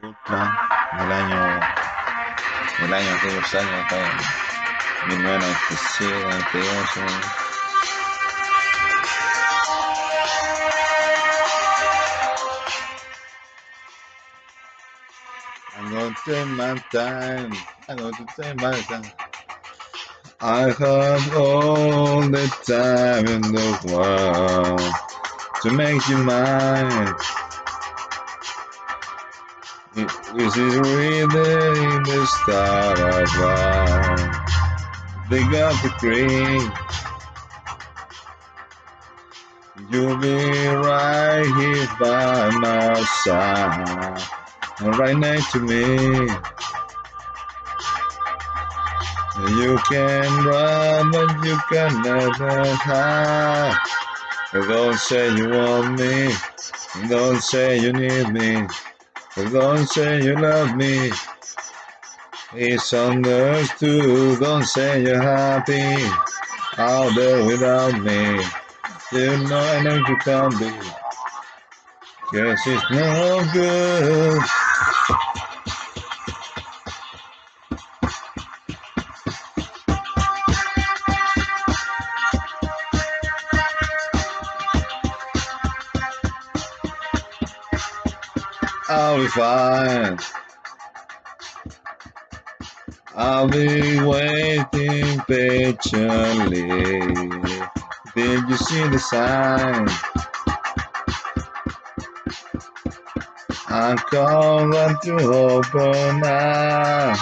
Putman, en el año, en el año, años, acá en 1997, 98. I'm gonna take my time, I'm gonna take my time. I have all the time in the world to make you mine. This is really the start of all. They got the green. You'll be right here by my side, right next to me. You can run, but you can never hide. Don't say you want me. Don't say you need me. Don't say you love me. It's understood. Don't say you're happy out there without me. You know you can't be. Cause it's no good. I'll be fine. I'll be waiting patiently. Did you see the sign? I called up to open now.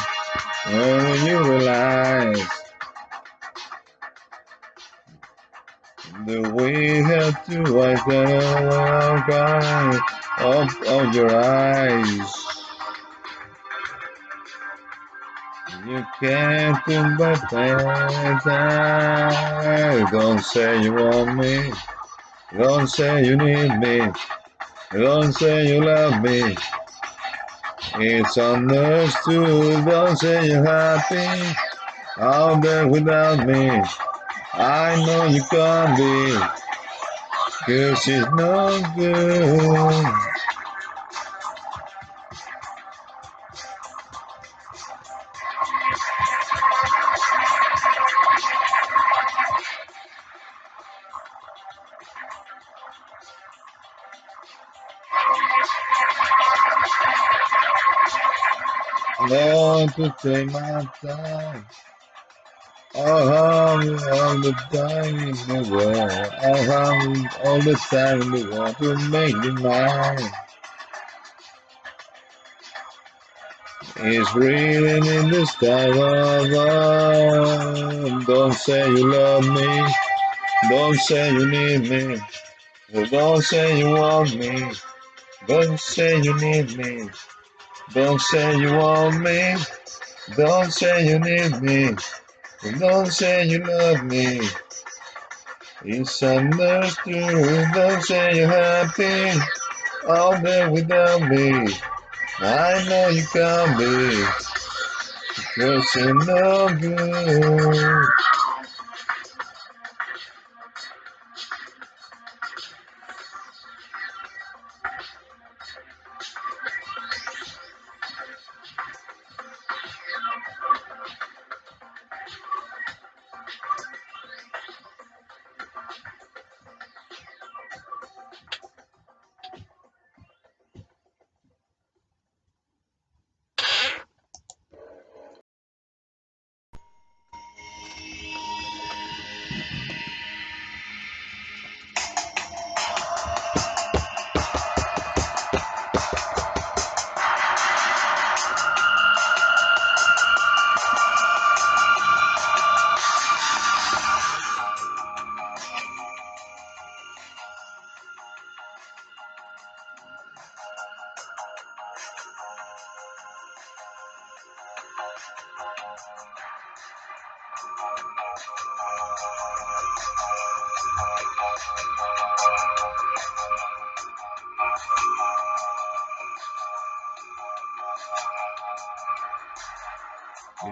When you realize that we have to wipe the cry up of your eyes? You can't do but that. Don't say you want me. Don't say you need me. Don't say you love me. It's understood. Don't say you're happy out there without me. I know you can't be. Cause it's no good. Lord, to take my time. You all the time in the world. You all the time in the world to make you mine. It's written in the sky above. Don't say you love me. Don't say you need me. Don't say you want me. Don't say you need me. Don't say you want me. Don't say you need me. Don't say you love me. It's understood. Don't say you're happy out there without me. I know you can't be. Cause you're no good.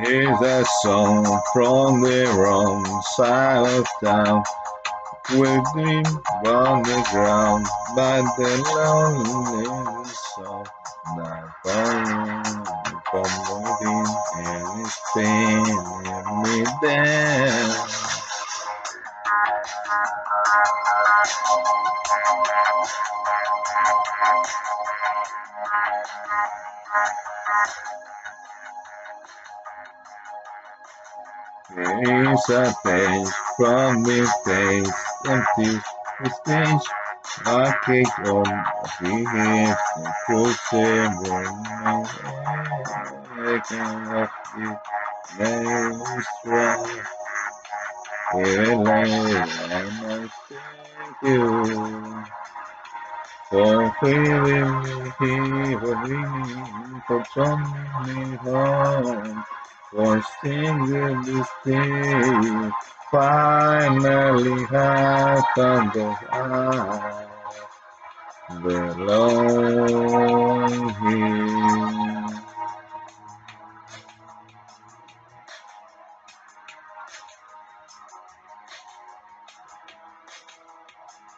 Here's a song from the wrong side of town. Weeping on the ground by the lonely song. Not falling from within and it's spinning me down. It's a page from the empty the stage. I kick on the head and push everyone making up the name strong. Really, and I thank you for feeling me here, for coming me home. For singing this day, finally have found the I belong here.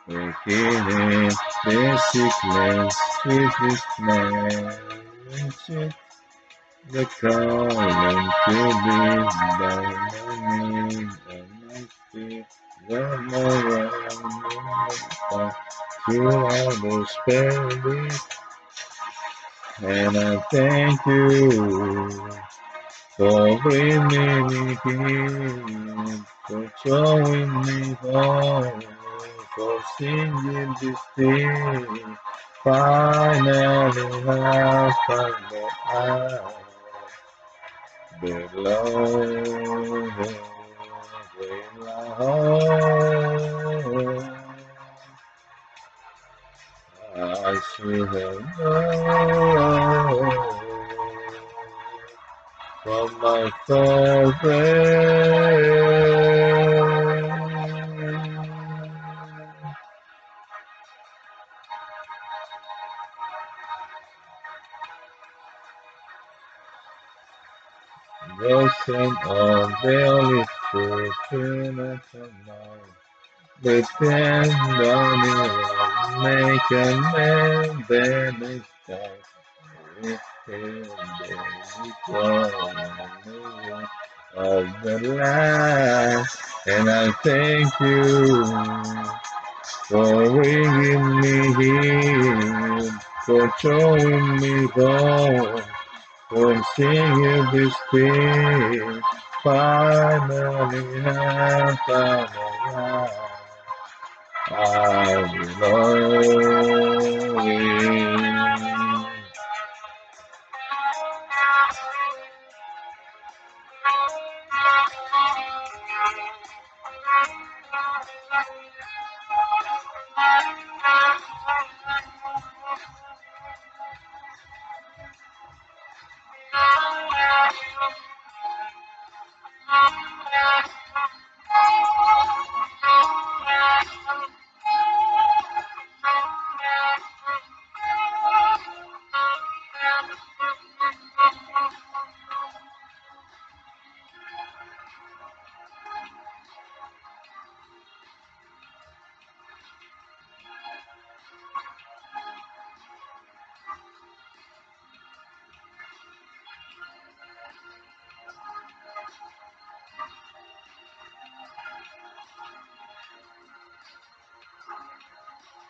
Beginning the sickness this man. The calling to be down and my feet, the more I to all those babies. And I thank you for bringing me here, for showing me home, for singing this day. Finally, I found that I belong belong. I from my friend. Wilson on Bailey Street, Trinity Tonight. Depend on you, make a man, then it's then of the land. And I thank you for bringing me here, for showing me home. For singing this day, finally a I belong in.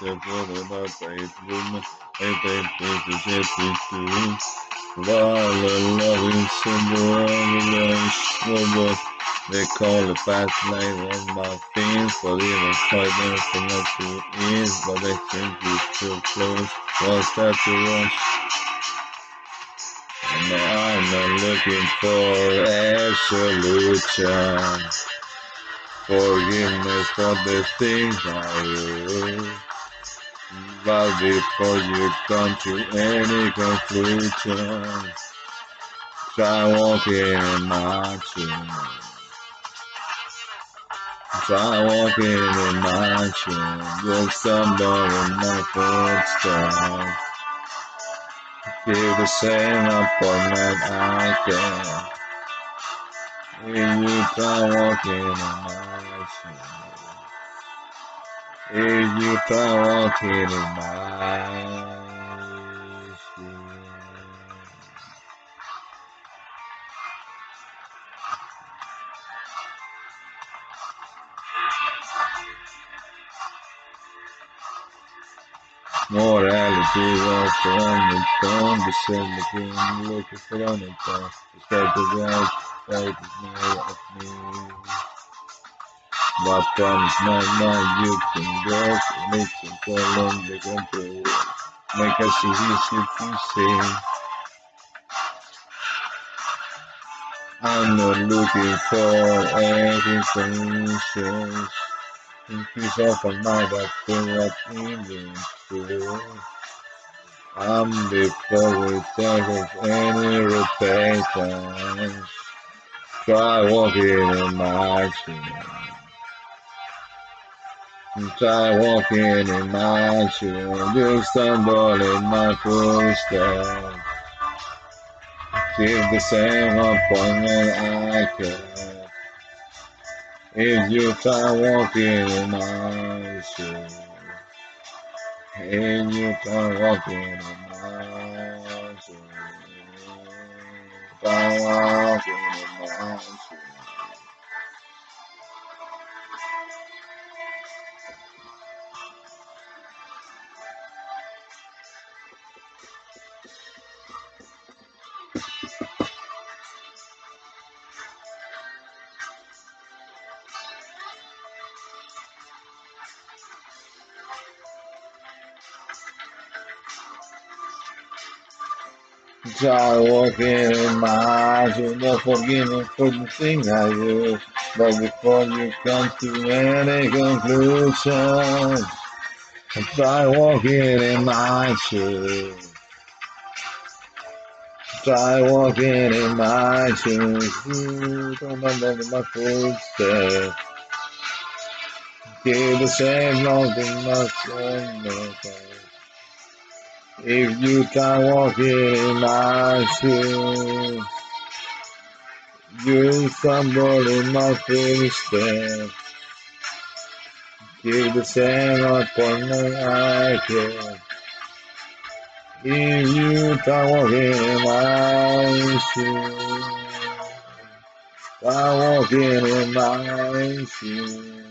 They call it fast lane on my feet, but even fighting for not to eat, but they think it's too close. What's that to rush? And I'm not looking for a solution. Forgiveness for the things I do. But before you come to any conclusion, try walking in my shoes. Try walking in my shoes, you'll stumble in my footsteps. Give the same appointment I can. If you try walking in my shoes, if you try walking in my shoes. Morality was on the throne, the the king, looking for on the throne. The start the right, is made of me. But promise not mine, you can go, and it's a column, the control. Make us easy to see. I'm not looking for any solutions. In peace of a mind, I feel in the truth. I'm we think of any repentance. Try walking in my shoes. Try walking in my shoes. You stumble in my footsteps. Keep the same appointment I can. If you try walking in my shoes. And you try walking in my shoes. Try walking in my shoes. Try walking in my eyes, you'll not forgive me for the things I do. But before you come to any conclusion, try walking in my shoes. Try walking in my shoes. Don't remember my footsteps. Keep the same my soul. If you try walking in my shoes, you in my footsteps. Keep the same appointment I can. If you try walking in my shoes, try walking in my shoes.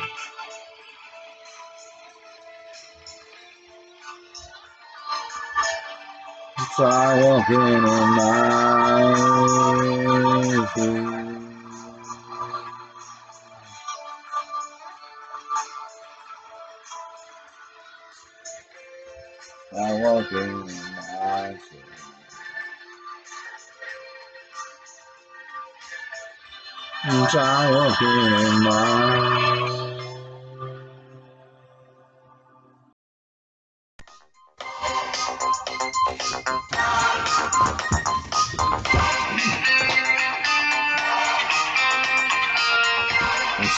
in my shoes. Try walking in my shoes. Try walking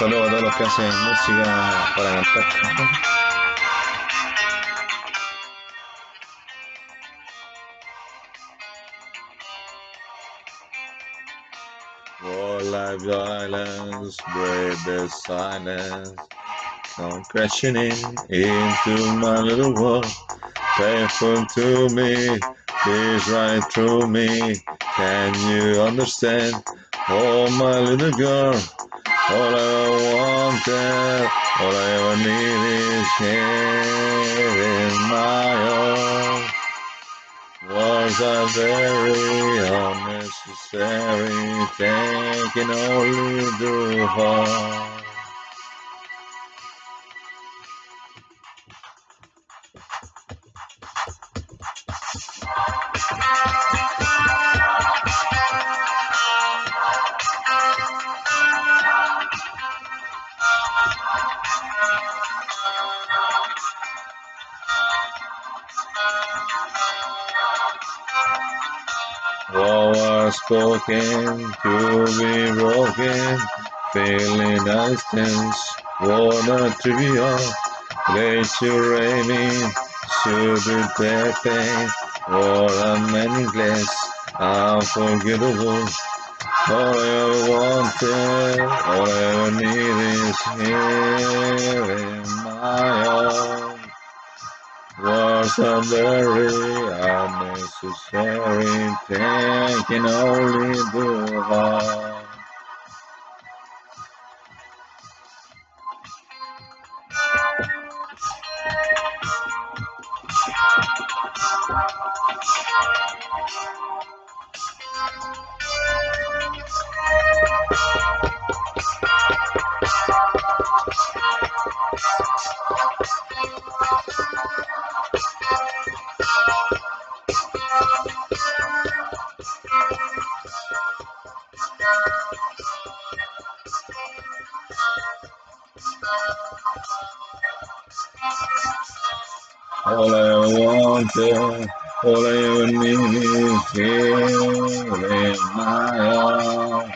saludo a todos los que hacen música para cantar. Violence, break the silence. come crashing in into my little world. Faithful to me, please right through me. Can you understand? Oh, my little girl, all I wanted, all I ever need is here in my arms. Was a very unnecessary, taking only the heart. Spoken to be broken, feeling distance, water trivial, nature raining, should be pain, or a meaningless, unforgettable. All I ever wanted, all I ever need is here in my arms was a very unnecessary taking only the heart. All I wanted, all I ever need is here in my arms.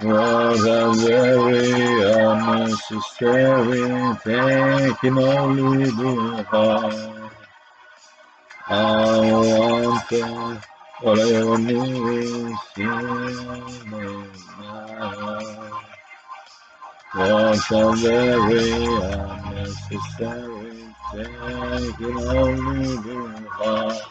Was a very unnecessary taking only the heart. I wanted, all I ever need is here in my arms. Was a very unnecessary taking the heart.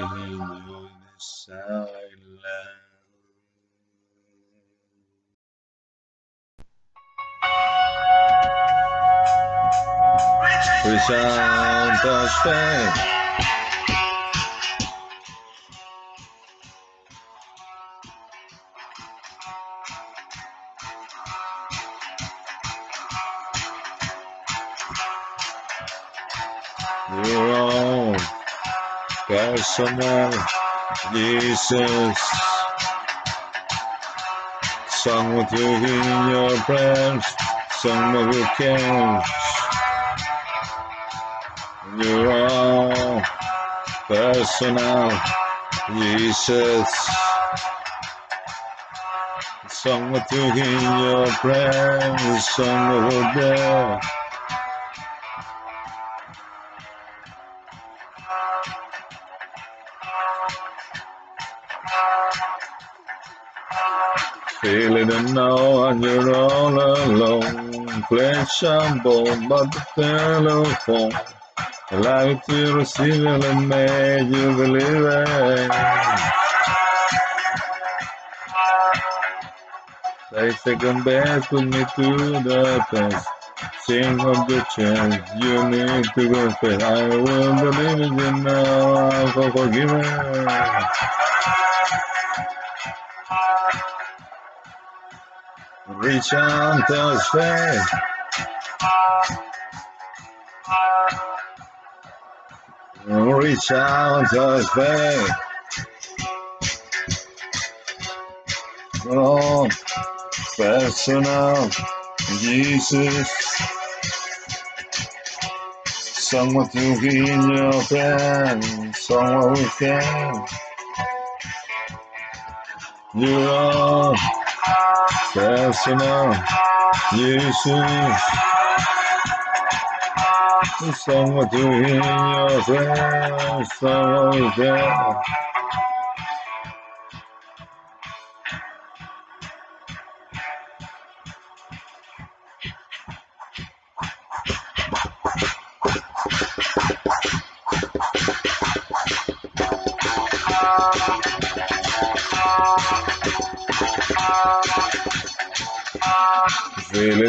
The silence. Without the faith. Personal uh, Jesus. Song with you in your prayers, song of your cares. Your own personal Jesus. Song with you in your prayers, song of your prayer. It now and you're all alone. And bone, but the telephone. Life to receive it and made you believe it. Play second best, put me to the test. Sing of the chance, you need to go first. I will believe in you now, for forgiven. Reach out, touch faith. Reach out, touch faith. Oh, personal Jesus. Someone to be in your friend, someone who can. You are personal Jesus. Someone be in your friend, someone who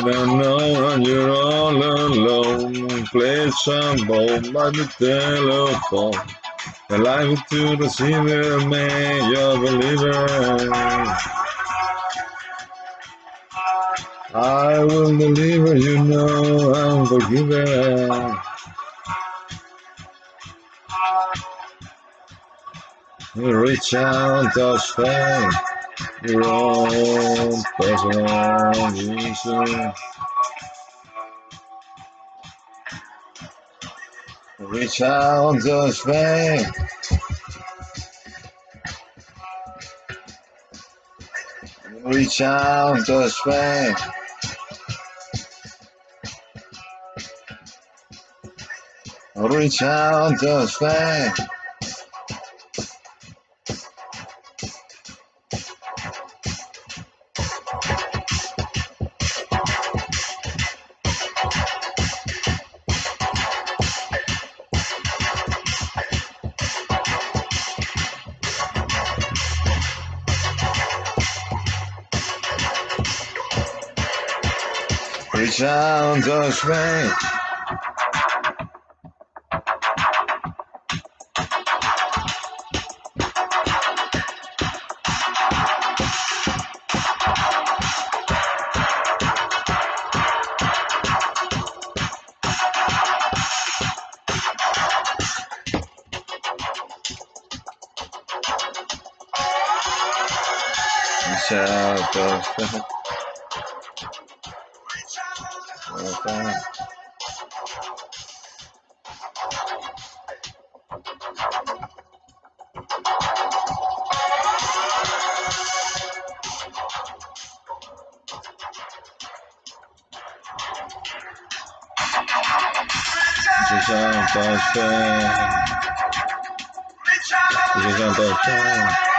can. Feeling unknown, you're all alone. Play some bone by the telephone. Life to the sinner, man, you're a believer. I will deliver, you know I'm forgiven. Reach out, touch faith. Your own personal Jesus. Reach out, touch faith. Reach faith. Reach out, touch faith. Reach out, touch faith. Reach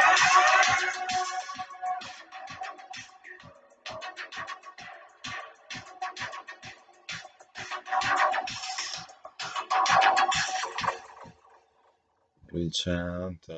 out,